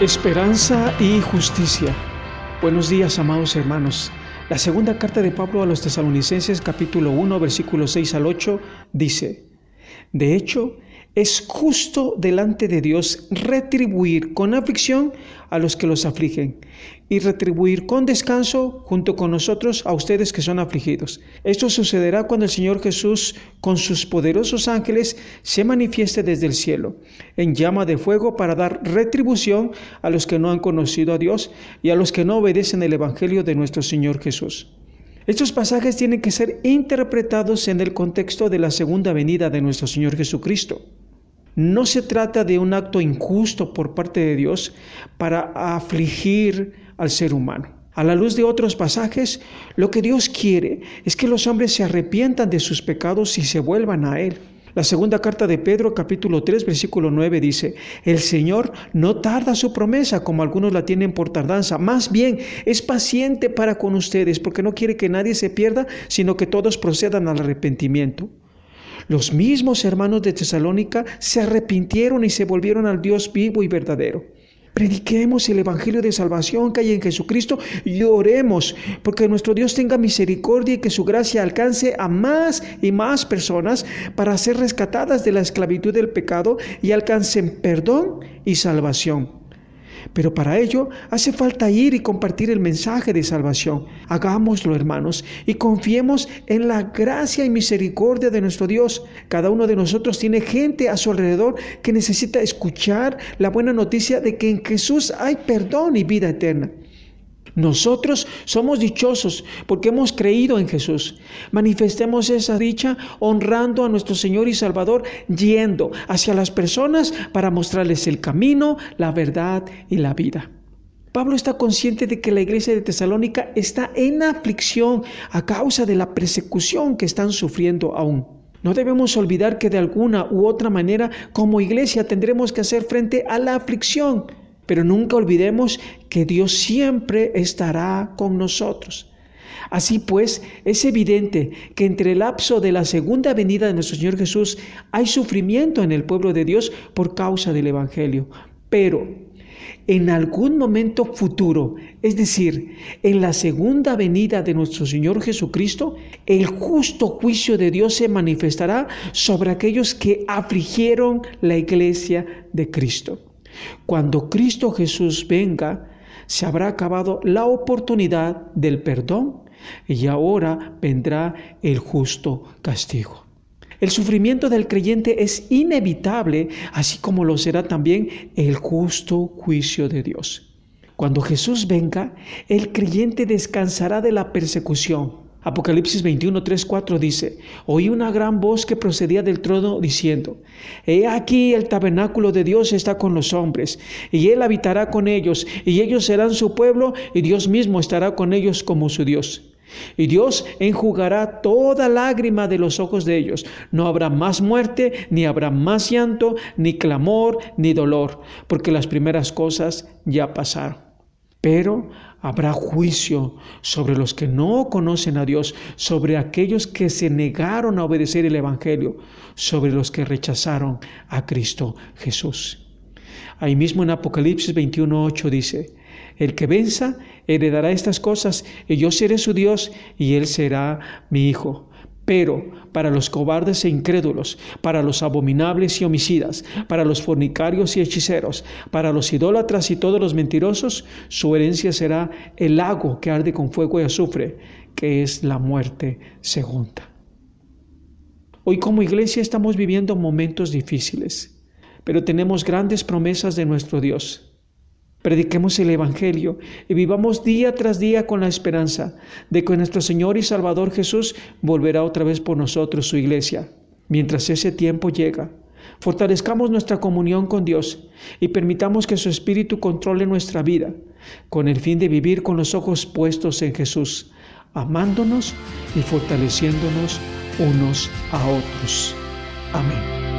Esperanza y justicia. Buenos días, amados hermanos. La segunda carta de Pablo a los tesalonicenses capítulo 1 versículos 6 al 8 dice, De hecho, es justo delante de Dios retribuir con aflicción a los que los afligen y retribuir con descanso junto con nosotros a ustedes que son afligidos. Esto sucederá cuando el Señor Jesús con sus poderosos ángeles se manifieste desde el cielo en llama de fuego para dar retribución a los que no han conocido a Dios y a los que no obedecen el Evangelio de nuestro Señor Jesús. Estos pasajes tienen que ser interpretados en el contexto de la segunda venida de nuestro Señor Jesucristo. No se trata de un acto injusto por parte de Dios para afligir al ser humano. A la luz de otros pasajes, lo que Dios quiere es que los hombres se arrepientan de sus pecados y se vuelvan a Él. La segunda carta de Pedro capítulo 3 versículo 9 dice, el Señor no tarda su promesa como algunos la tienen por tardanza, más bien es paciente para con ustedes porque no quiere que nadie se pierda, sino que todos procedan al arrepentimiento. Los mismos hermanos de Tesalónica se arrepintieron y se volvieron al Dios vivo y verdadero. Prediquemos el Evangelio de salvación que hay en Jesucristo y oremos porque nuestro Dios tenga misericordia y que su gracia alcance a más y más personas para ser rescatadas de la esclavitud del pecado y alcancen perdón y salvación. Pero para ello hace falta ir y compartir el mensaje de salvación. Hagámoslo, hermanos, y confiemos en la gracia y misericordia de nuestro Dios. Cada uno de nosotros tiene gente a su alrededor que necesita escuchar la buena noticia de que en Jesús hay perdón y vida eterna. Nosotros somos dichosos porque hemos creído en Jesús. Manifestemos esa dicha honrando a nuestro Señor y Salvador, yendo hacia las personas para mostrarles el camino, la verdad y la vida. Pablo está consciente de que la iglesia de Tesalónica está en aflicción a causa de la persecución que están sufriendo aún. No debemos olvidar que de alguna u otra manera como iglesia tendremos que hacer frente a la aflicción pero nunca olvidemos que Dios siempre estará con nosotros. Así pues, es evidente que entre el lapso de la segunda venida de nuestro Señor Jesús hay sufrimiento en el pueblo de Dios por causa del Evangelio. Pero en algún momento futuro, es decir, en la segunda venida de nuestro Señor Jesucristo, el justo juicio de Dios se manifestará sobre aquellos que afligieron la iglesia de Cristo. Cuando Cristo Jesús venga, se habrá acabado la oportunidad del perdón y ahora vendrá el justo castigo. El sufrimiento del creyente es inevitable, así como lo será también el justo juicio de Dios. Cuando Jesús venga, el creyente descansará de la persecución Apocalipsis 21, 3, 4 dice, oí una gran voz que procedía del trono diciendo, He aquí el tabernáculo de Dios está con los hombres, y Él habitará con ellos, y ellos serán su pueblo, y Dios mismo estará con ellos como su Dios. Y Dios enjugará toda lágrima de los ojos de ellos. No habrá más muerte, ni habrá más llanto, ni clamor, ni dolor, porque las primeras cosas ya pasaron. Pero habrá juicio sobre los que no conocen a Dios, sobre aquellos que se negaron a obedecer el Evangelio, sobre los que rechazaron a Cristo Jesús. Ahí mismo en Apocalipsis 21.8 dice, el que venza heredará estas cosas, y yo seré su Dios, y él será mi hijo. Pero para los cobardes e incrédulos, para los abominables y homicidas, para los fornicarios y hechiceros, para los idólatras y todos los mentirosos, su herencia será el lago que arde con fuego y azufre, que es la muerte segunda. Hoy como iglesia estamos viviendo momentos difíciles, pero tenemos grandes promesas de nuestro Dios. Prediquemos el Evangelio y vivamos día tras día con la esperanza de que nuestro Señor y Salvador Jesús volverá otra vez por nosotros, su iglesia. Mientras ese tiempo llega, fortalezcamos nuestra comunión con Dios y permitamos que su Espíritu controle nuestra vida, con el fin de vivir con los ojos puestos en Jesús, amándonos y fortaleciéndonos unos a otros. Amén.